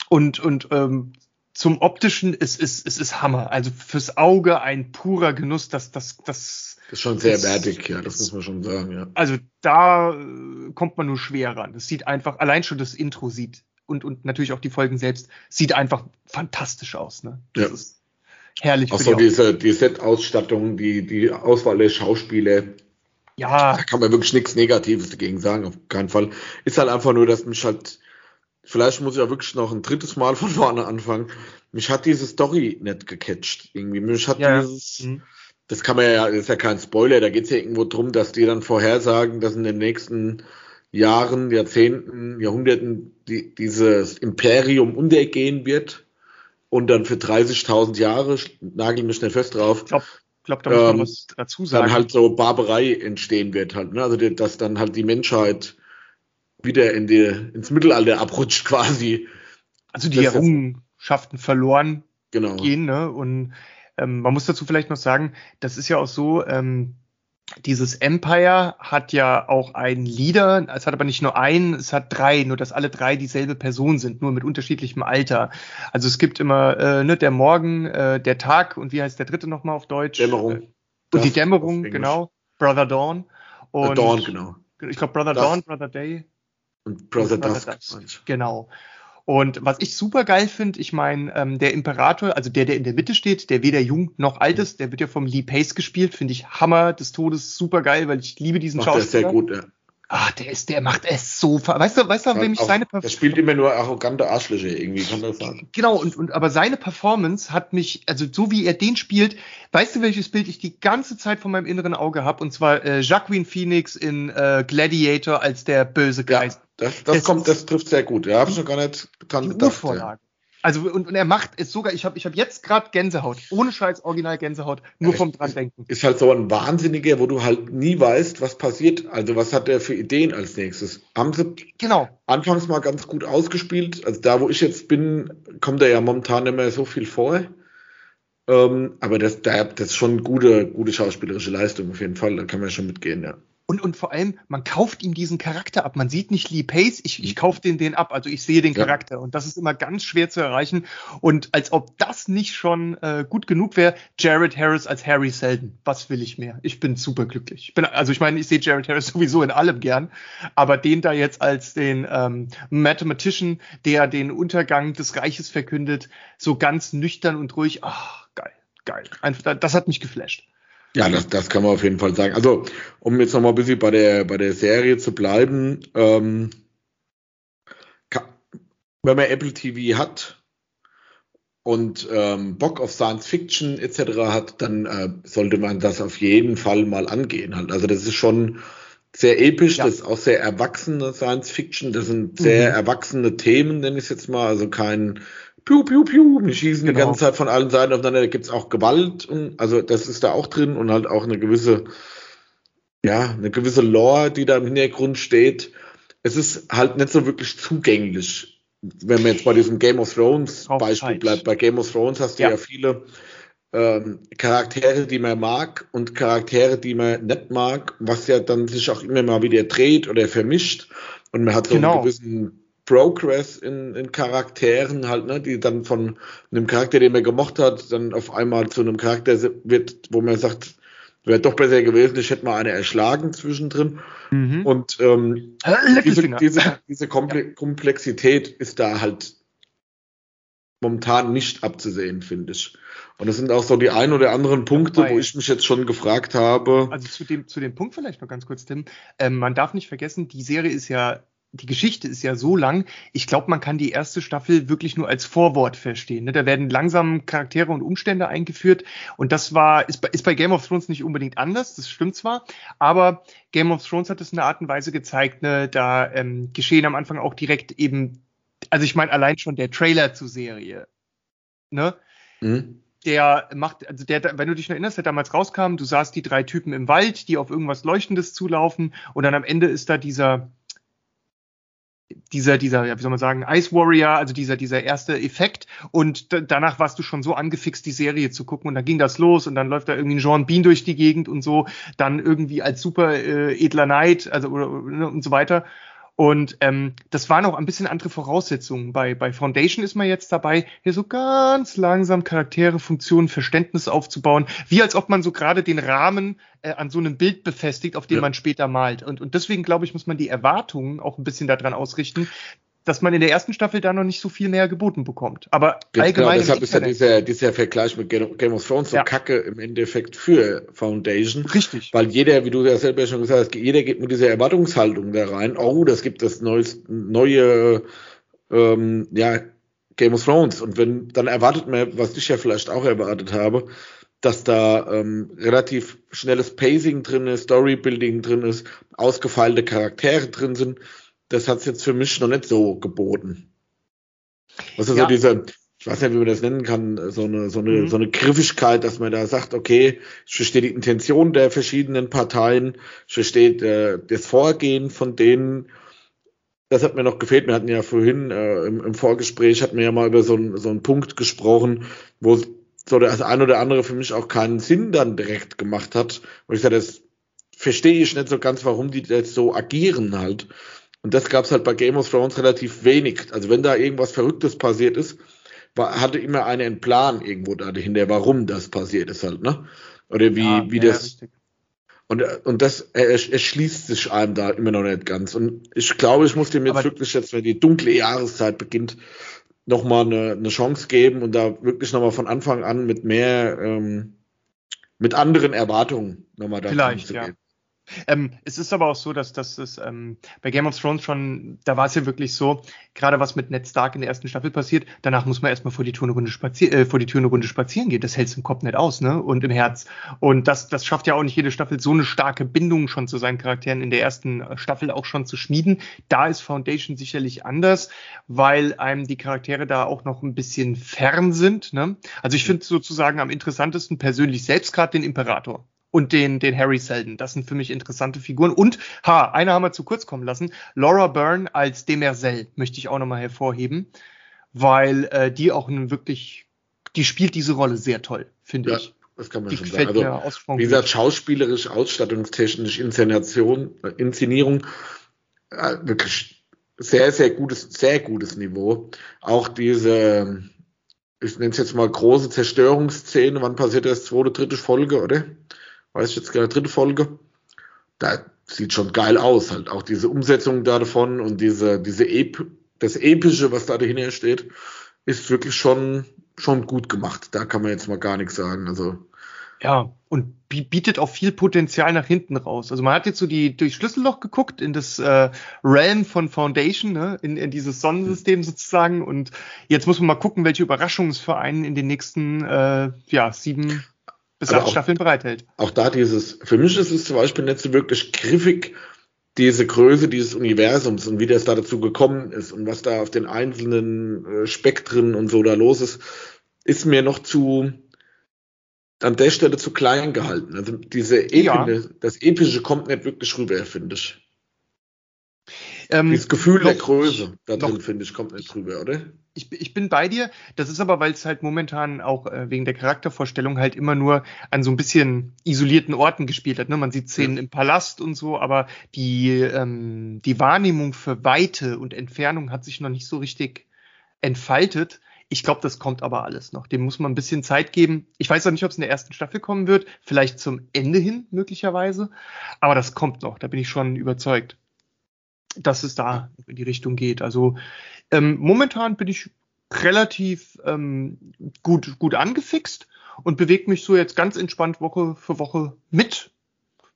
und und ähm, zum optischen ist es ist, ist, ist Hammer. Also fürs Auge ein purer Genuss. Das das das,
das ist schon sehr wertig, ja, das muss man schon sagen. Ja.
Also da äh, kommt man nur schwer ran. Das sieht einfach allein schon das Intro sieht und, und natürlich auch die Folgen selbst, sieht einfach fantastisch aus. Ne?
Das ja. ist herrlich. Auch so die diese die Set-Ausstattung, die, die Auswahl der Schauspieler.
Ja.
Da kann man wirklich nichts Negatives dagegen sagen, auf keinen Fall. Ist halt einfach nur, dass mich halt, vielleicht muss ich ja wirklich noch ein drittes Mal von vorne anfangen. Mich hat diese Story nicht gecatcht. Irgendwie. Mich hat ja. dieses, mhm. das kann man ja, das ist ja kein Spoiler, da geht es ja irgendwo drum, dass die dann vorhersagen, dass in den nächsten Jahren, Jahrzehnten, Jahrhunderten die, dieses Imperium untergehen wird und dann für 30.000 Jahre, nagel mich nicht fest drauf,
ich glaube, glaub, da muss man ähm, was dazu sagen.
Dann halt so Barbarei entstehen wird halt, ne? also dass dann halt die Menschheit wieder in die, ins Mittelalter abrutscht quasi.
Also die Errungenschaften verloren
genau.
gehen, ne? Und ähm, man muss dazu vielleicht noch sagen, das ist ja auch so, ähm, dieses Empire hat ja auch einen Leader, es hat aber nicht nur einen, es hat drei, nur dass alle drei dieselbe Person sind, nur mit unterschiedlichem Alter. Also es gibt immer äh, ne, der Morgen, äh, der Tag und wie heißt der dritte nochmal auf Deutsch?
Dämmerung.
Und die Dämmerung, genau. Brother Dawn.
Und Dawn, genau.
Ich glaube Brother Dawn, Brother Day.
Und Brother, Brother Dusk.
Dusk. Genau. Und was ich super geil finde, ich meine, ähm, der Imperator, also der, der in der Mitte steht, der weder jung noch alt ist, der wird ja vom Lee Pace gespielt, finde ich Hammer des Todes super geil, weil ich liebe diesen
Ach, Schauspieler. Der ist sehr gut, ja.
Ah, der ist, der macht es so. Weißt du, weißt du, wem ich seine
Performance. Der spielt immer nur arrogante Arschlöcher irgendwie, kann das sagen.
Genau, und, und aber seine Performance hat mich, also so wie er den spielt, weißt du, welches Bild ich die ganze Zeit vor meinem inneren Auge habe? Und zwar äh, Jacqueline Phoenix in äh, Gladiator als der böse Geist.
Ja, das, das, kommt, das trifft sehr gut. Ja, habe ich noch gar nicht
getan. Die Urvorlage. Ja. Also und, und er macht es sogar, ich habe ich hab jetzt gerade Gänsehaut, ohne Scheiß Original Gänsehaut, nur vom dran denken.
Ist halt so ein Wahnsinniger, wo du halt nie weißt, was passiert. Also was hat er für Ideen als nächstes? Haben sie
genau.
anfangs mal ganz gut ausgespielt. Also da, wo ich jetzt bin, kommt er ja momentan nicht mehr so viel vor. Ähm, aber das, das ist schon gute, gute schauspielerische Leistung auf jeden Fall. Da kann man schon mitgehen, ja.
Und, und vor allem, man kauft ihm diesen Charakter ab. Man sieht nicht Lee Pace, ich, ich kaufe den, den ab. Also ich sehe den ja. Charakter. Und das ist immer ganz schwer zu erreichen. Und als ob das nicht schon äh, gut genug wäre, Jared Harris als Harry Selden. Was will ich mehr? Ich bin super glücklich. Ich bin, also ich meine, ich sehe Jared Harris sowieso in allem gern. Aber den da jetzt als den ähm, Mathematician, der den Untergang des Reiches verkündet, so ganz nüchtern und ruhig. Ach, geil, geil. Einfach, das hat mich geflasht.
Ja, das, das kann man auf jeden Fall sagen. Also, um jetzt nochmal ein bisschen bei der, bei der Serie zu bleiben, ähm, kann, wenn man Apple TV hat und ähm, Bock auf Science Fiction etc. hat, dann äh, sollte man das auf jeden Fall mal angehen. Halt. Also das ist schon sehr episch, ja. das ist auch sehr erwachsene Science Fiction, das sind sehr mhm. erwachsene Themen, nenne ich es jetzt mal, also kein piu, piu, piu, wir schießen genau. die ganze Zeit von allen Seiten aufeinander, da gibt's auch Gewalt, und, also das ist da auch drin und halt auch eine gewisse, ja, eine gewisse Lore, die da im Hintergrund steht. Es ist halt nicht so wirklich zugänglich. Wenn man jetzt bei diesem Game of Thrones Auf Beispiel Zeit. bleibt, bei Game of Thrones hast du ja, ja viele ähm, Charaktere, die man mag und Charaktere, die man nicht mag, was ja dann sich auch immer mal wieder dreht oder vermischt und man hat so genau. einen gewissen Progress in, in Charakteren halt, ne, die dann von einem Charakter, den man gemocht hat, dann auf einmal zu einem Charakter wird, wo man sagt, wäre doch besser gewesen, ich hätte mal eine erschlagen zwischendrin. Mhm. Und ähm, diese, diese, diese Komplexität ist da halt momentan nicht abzusehen, finde ich. Und das sind auch so die ein oder anderen Punkte, wo ich mich jetzt schon gefragt habe.
Also zu dem, zu dem Punkt vielleicht noch ganz kurz, Tim. Ähm, man darf nicht vergessen, die Serie ist ja die Geschichte ist ja so lang, ich glaube, man kann die erste Staffel wirklich nur als Vorwort verstehen. Ne? Da werden langsam Charaktere und Umstände eingeführt und das war, ist bei, ist bei Game of Thrones nicht unbedingt anders, das stimmt zwar, aber Game of Thrones hat es in einer Art und Weise gezeigt, ne? da ähm, geschehen am Anfang auch direkt eben, also ich meine allein schon der Trailer zur Serie, ne? Mhm der macht, also der, wenn du dich noch erinnerst, der damals rauskam, du sahst die drei Typen im Wald, die auf irgendwas Leuchtendes zulaufen und dann am Ende ist da dieser, dieser, dieser, ja, wie soll man sagen, Ice Warrior, also dieser, dieser erste Effekt. Und danach warst du schon so angefixt, die Serie zu gucken. Und dann ging das los und dann läuft da irgendwie ein Jean Bean durch die Gegend und so. Dann irgendwie als super äh, edler Knight, also oder, und so weiter. Und ähm, das waren auch ein bisschen andere Voraussetzungen. Bei, bei Foundation ist man jetzt dabei, hier so ganz langsam Charaktere, Funktionen, Verständnis aufzubauen, wie als ob man so gerade den Rahmen äh, an so einem Bild befestigt, auf dem ja. man später malt. Und, und deswegen, glaube ich, muss man die Erwartungen auch ein bisschen daran ausrichten, dass man in der ersten Staffel da noch nicht so viel mehr geboten bekommt. Aber
genau, allgemein. Deshalb ist ja dieser, dieser Vergleich mit Game of Thrones so ja. kacke im Endeffekt für Foundation.
Richtig.
Weil jeder, wie du ja selber schon gesagt hast, jeder geht mit dieser Erwartungshaltung da rein. Oh, das gibt das neues, neue, ähm, ja, Game of Thrones. Und wenn, dann erwartet man, was ich ja vielleicht auch erwartet habe, dass da ähm, relativ schnelles Pacing drin ist, Storybuilding drin ist, ausgefeilte Charaktere drin sind das hat es jetzt für mich noch nicht so geboten. Also ja. so diese, ich weiß nicht, wie man das nennen kann, so eine, so eine, mhm. so eine Griffigkeit, dass man da sagt, okay, ich verstehe die Intention der verschiedenen Parteien, ich verstehe äh, das Vorgehen von denen. Das hat mir noch gefehlt. Wir hatten ja vorhin äh, im, im, Vorgespräch hatten wir ja mal über so, ein, so einen Punkt gesprochen, wo so das ein oder andere für mich auch keinen Sinn dann direkt gemacht hat. Und ich sage, das verstehe ich nicht so ganz, warum die jetzt so agieren halt. Und das gab es halt bei Game of Thrones relativ wenig. Also wenn da irgendwas Verrücktes passiert ist, war, hatte immer einer einen Plan irgendwo dahinter, warum das passiert ist halt, ne? Oder wie, ja, wie ja, das. Richtig. Und, und das erschließt sich einem da immer noch nicht ganz. Und ich glaube, ich muss dem jetzt Aber wirklich jetzt, wenn die dunkle Jahreszeit beginnt, nochmal eine, eine Chance geben und da wirklich nochmal von Anfang an mit mehr, ähm, mit anderen Erwartungen nochmal da
Vielleicht, ja. Gehen. Ähm, es ist aber auch so, dass das ist, ähm, bei Game of Thrones schon, da war es ja wirklich so, gerade was mit Ned Stark in der ersten Staffel passiert, danach muss man erstmal vor die Tür eine Runde spazieren, äh, vor die Tür eine Runde spazieren gehen. Das hält's im Kopf nicht aus, ne? Und im Herz. Und das, das schafft ja auch nicht jede Staffel, so eine starke Bindung schon zu seinen Charakteren in der ersten Staffel auch schon zu schmieden. Da ist Foundation sicherlich anders, weil einem die Charaktere da auch noch ein bisschen fern sind. Ne? Also ich finde sozusagen am interessantesten persönlich selbst gerade den Imperator und den, den Harry Seldon. Das sind für mich interessante Figuren. Und, ha, eine haben wir zu kurz kommen lassen. Laura Byrne als Demerzel möchte ich auch nochmal hervorheben, weil äh, die auch einen wirklich, die spielt diese Rolle sehr toll, finde ja. ich.
Das kann man die schon sagen. Also, wie gesagt, schauspielerisch, ausstattungstechnisch, Inszenation, äh, Inszenierung, äh, wirklich sehr, sehr gutes, sehr gutes Niveau. Auch diese, ich nenne es jetzt mal große Zerstörungsszene, wann passiert das? Zweite, dritte Folge, oder? Weiß ich jetzt gar nicht, dritte Folge. Da sieht schon geil aus, halt auch diese Umsetzung davon und diese, diese Ep das Epische, was da dahinter steht, ist wirklich schon, schon gut gemacht. Da kann man jetzt mal gar nichts sagen. Also.
Ja, und bietet auch viel Potenzial nach hinten raus. Also man hat jetzt so die durch Schlüsselloch geguckt in das äh, Realm von Foundation, ne? in, in dieses Sonnensystem sozusagen. Und jetzt muss man mal gucken, welche Überraschungsvereine in den nächsten äh, ja, sieben bis acht Staffeln bereithält.
Auch da dieses, für mich ist es zum Beispiel nicht so wirklich griffig, diese Größe dieses Universums und wie das da dazu gekommen ist und was da auf den einzelnen äh, Spektren und so da los ist, ist mir noch zu an der Stelle zu klein gehalten. Also diese Ebene, ja. das Epische kommt nicht wirklich rüber, finde ich. Ähm, Dieses Gefühl noch, der Größe da drin, finde ich, kommt nicht drüber, oder?
Ich, ich bin bei dir. Das ist aber, weil es halt momentan auch äh, wegen der Charaktervorstellung halt immer nur an so ein bisschen isolierten Orten gespielt hat. Ne? Man sieht Szenen ja. im Palast und so, aber die, ähm, die Wahrnehmung für Weite und Entfernung hat sich noch nicht so richtig entfaltet. Ich glaube, das kommt aber alles noch. Dem muss man ein bisschen Zeit geben. Ich weiß auch nicht, ob es in der ersten Staffel kommen wird. Vielleicht zum Ende hin möglicherweise. Aber das kommt noch. Da bin ich schon überzeugt dass es da in die Richtung geht. Also ähm, momentan bin ich relativ ähm, gut, gut angefixt und bewege mich so jetzt ganz entspannt Woche für Woche mit.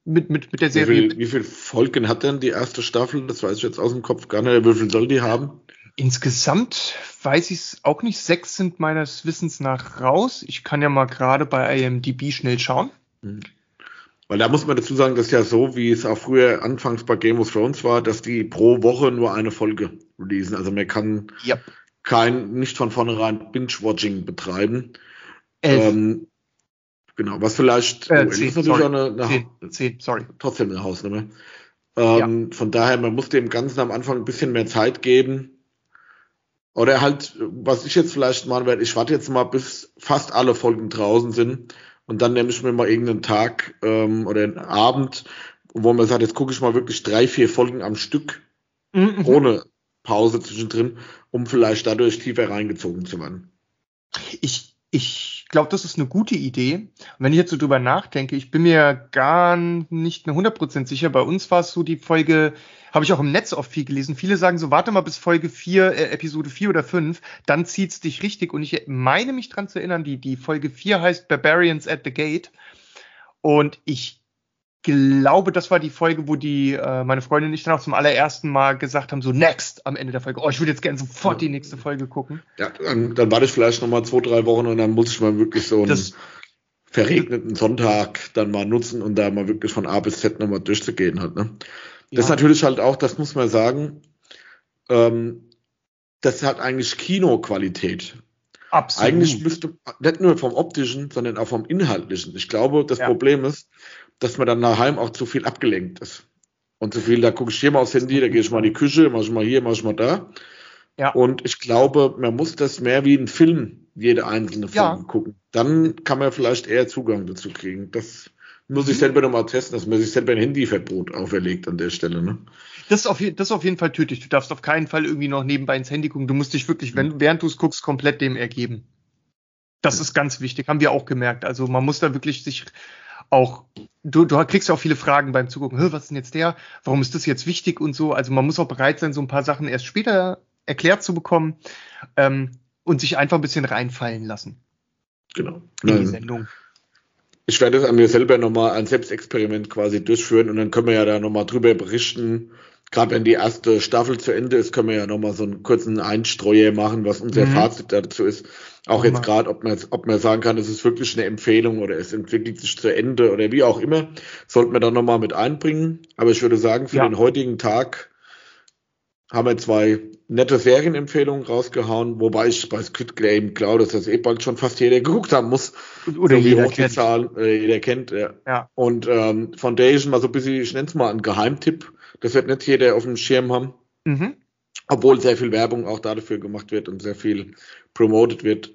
Mit, mit, mit der Serie.
Wie, viel, wie viele Folgen hat denn die erste Staffel? Das weiß ich jetzt aus dem Kopf gar nicht. Wie viel soll die haben?
Insgesamt weiß ich es auch nicht. Sechs sind meines Wissens nach raus. Ich kann ja mal gerade bei IMDb schnell schauen.
Weil da muss man dazu sagen, das ist ja so, wie es auch früher anfangs bei Game of Thrones war, dass die pro Woche nur eine Folge releasen. Also man kann yep. kein, nicht von vornherein Binge-Watching betreiben. Ähm, genau, was vielleicht, äh, oh, zehn, ist natürlich auch eine, eine zehn, zehn, sorry. trotzdem eine Hausnummer. Ähm, ja. Von daher, man muss dem Ganzen am Anfang ein bisschen mehr Zeit geben. Oder halt, was ich jetzt vielleicht machen werde, ich warte jetzt mal, bis fast alle Folgen draußen sind und dann nehme ich mir mal irgendeinen Tag ähm, oder einen Abend, wo man sagt, jetzt gucke ich mal wirklich drei, vier Folgen am Stück, mhm. ohne Pause zwischendrin, um vielleicht dadurch tiefer reingezogen zu werden.
Ich, ich glaube, das ist eine gute Idee. Und wenn ich jetzt so drüber nachdenke, ich bin mir gar nicht 100% sicher. Bei uns war es so die Folge habe ich auch im Netz oft viel gelesen. Viele sagen so, warte mal bis Folge 4, äh, Episode 4 oder 5, dann zieht's dich richtig. Und ich meine mich dran zu erinnern, die, die Folge 4 heißt Barbarians at the Gate. Und ich glaube, das war die Folge, wo die äh, meine Freundin und ich dann auch zum allerersten Mal gesagt haben, so next am Ende der Folge. Oh, ich würde jetzt gerne sofort die nächste Folge gucken.
Ja, dann, dann warte ich vielleicht noch mal zwei, drei Wochen und dann muss ich mal wirklich so einen das, verregneten Sonntag dann mal nutzen und da mal wirklich von A bis Z nochmal durchzugehen halt, ne? Das ist natürlich halt auch, das muss man sagen, ähm, das hat eigentlich Kinoqualität. Absolut. Eigentlich müsste, nicht nur vom optischen, sondern auch vom inhaltlichen. Ich glaube, das ja. Problem ist, dass man dann daheim auch zu viel abgelenkt ist. Und zu viel, da gucke ich hier mal aufs Handy, da gehe ich mal in die Küche, mach ich mal hier, mach ich mal da. Ja. Und ich glaube, man muss das mehr wie ein Film, jede einzelne Folge ja. gucken. Dann kann man vielleicht eher Zugang dazu kriegen. Das muss ich selber nochmal testen, dass man sich selber ein Handyverbot auferlegt an der Stelle. Ne?
Das, ist auf, das ist auf jeden Fall tödlich. Du darfst auf keinen Fall irgendwie noch nebenbei ins Handy gucken. Du musst dich wirklich, wenn, während du es guckst, komplett dem ergeben. Das ist ganz wichtig, haben wir auch gemerkt. Also man muss da wirklich sich auch du, du kriegst ja auch viele Fragen beim Zugucken. Was ist denn jetzt der? Warum ist das jetzt wichtig und so? Also man muss auch bereit sein, so ein paar Sachen erst später erklärt zu bekommen ähm, und sich einfach ein bisschen reinfallen lassen.
Genau. In die also, Sendung. Ich werde das an mir selber nochmal ein Selbstexperiment quasi durchführen und dann können wir ja da nochmal drüber berichten. Gerade wenn die erste Staffel zu Ende ist, können wir ja nochmal so einen kurzen Einstreuer machen, was unser mhm. Fazit dazu ist. Auch jetzt gerade, ob man, ob man sagen kann, es ist wirklich eine Empfehlung oder es entwickelt sich zu Ende oder wie auch immer, sollten wir dann nochmal mit einbringen. Aber ich würde sagen, für ja. den heutigen Tag haben wir zwei nette Serienempfehlungen rausgehauen, wobei ich bei Squid Game glaube, dass das eh bald schon fast jeder geguckt haben muss.
Oder so jeder
kennt. Zahlen, äh, jeder kennt, ja. ja. Und ähm, Foundation war so ein bisschen, ich nenne es mal einen Geheimtipp. Das wird nicht jeder auf dem Schirm haben. Mhm. Obwohl sehr viel Werbung auch dafür gemacht wird und sehr viel promoted wird.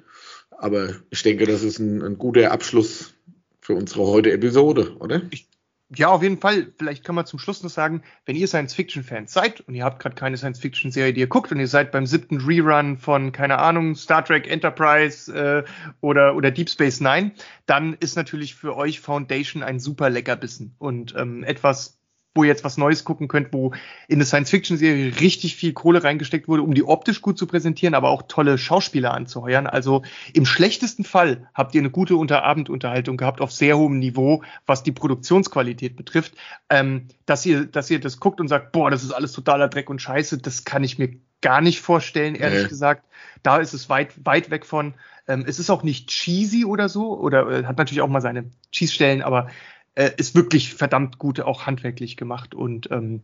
Aber ich denke, das ist ein, ein guter Abschluss für unsere heutige Episode, oder?
Ich ja, auf jeden Fall. Vielleicht kann man zum Schluss noch sagen, wenn ihr Science-Fiction-Fans seid und ihr habt gerade keine Science-Fiction-Serie, die ihr guckt und ihr seid beim siebten Rerun von, keine Ahnung, Star Trek Enterprise äh, oder, oder Deep Space Nine, dann ist natürlich für euch Foundation ein super Leckerbissen und ähm, etwas, wo ihr jetzt was Neues gucken könnt, wo in eine Science-Fiction-Serie richtig viel Kohle reingesteckt wurde, um die optisch gut zu präsentieren, aber auch tolle Schauspieler anzuheuern. Also im schlechtesten Fall habt ihr eine gute Unterabendunterhaltung gehabt auf sehr hohem Niveau, was die Produktionsqualität betrifft. Ähm, dass ihr, dass ihr das guckt und sagt, boah, das ist alles totaler Dreck und Scheiße, das kann ich mir gar nicht vorstellen, ehrlich nee. gesagt. Da ist es weit, weit weg von. Ähm, es ist auch nicht cheesy oder so, oder äh, hat natürlich auch mal seine Cheese-Stellen, aber äh, ist wirklich verdammt gut, auch handwerklich gemacht. Und ähm,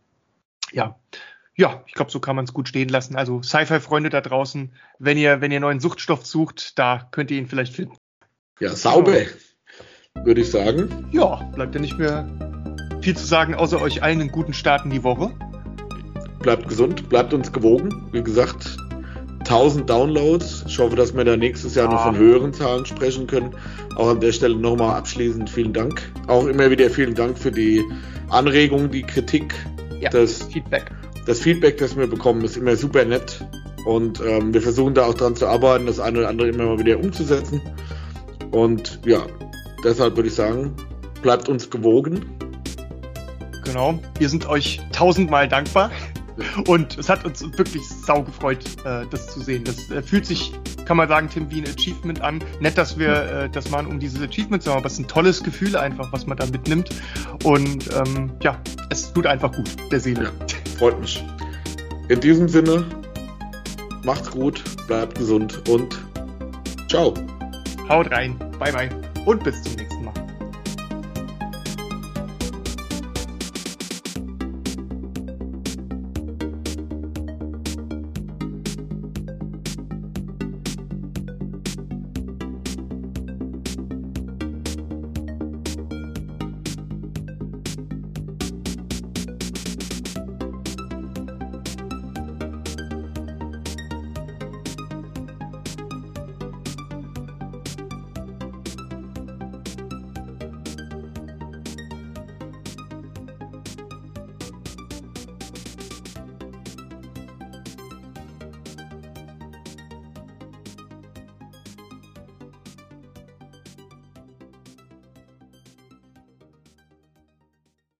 ja, ja, ich glaube, so kann man es gut stehen lassen. Also Sci-Fi-Freunde da draußen, wenn ihr, wenn ihr neuen Suchtstoff sucht, da könnt ihr ihn vielleicht finden.
Ja, sauber, würde ich sagen.
Ja, bleibt ja nicht mehr viel zu sagen, außer euch allen einen guten Start in die Woche.
Bleibt gesund, bleibt uns gewogen. Wie gesagt, 1000 Downloads. Ich hoffe, dass wir da nächstes Jahr ja. noch von höheren Zahlen sprechen können. Auch an der Stelle nochmal abschließend vielen Dank. Auch immer wieder vielen Dank für die Anregungen, die Kritik,
ja, das Feedback.
Das Feedback, das wir bekommen, ist immer super nett. Und ähm, wir versuchen da auch dran zu arbeiten, das eine oder andere immer mal wieder umzusetzen. Und ja, deshalb würde ich sagen, bleibt uns gewogen.
Genau, wir sind euch tausendmal dankbar. Und es hat uns wirklich sau gefreut, äh, das zu sehen. Das äh, fühlt sich, kann man sagen, Tim, wie ein Achievement an. Nett, dass wir äh, das machen, um dieses Achievement zu haben, aber es ist ein tolles Gefühl einfach, was man da mitnimmt. Und ähm, ja, es tut einfach gut, der Seele. Ja,
freut mich. In diesem Sinne, macht's gut, bleibt gesund und ciao.
Haut rein, bye bye und bis zum nächsten Mal.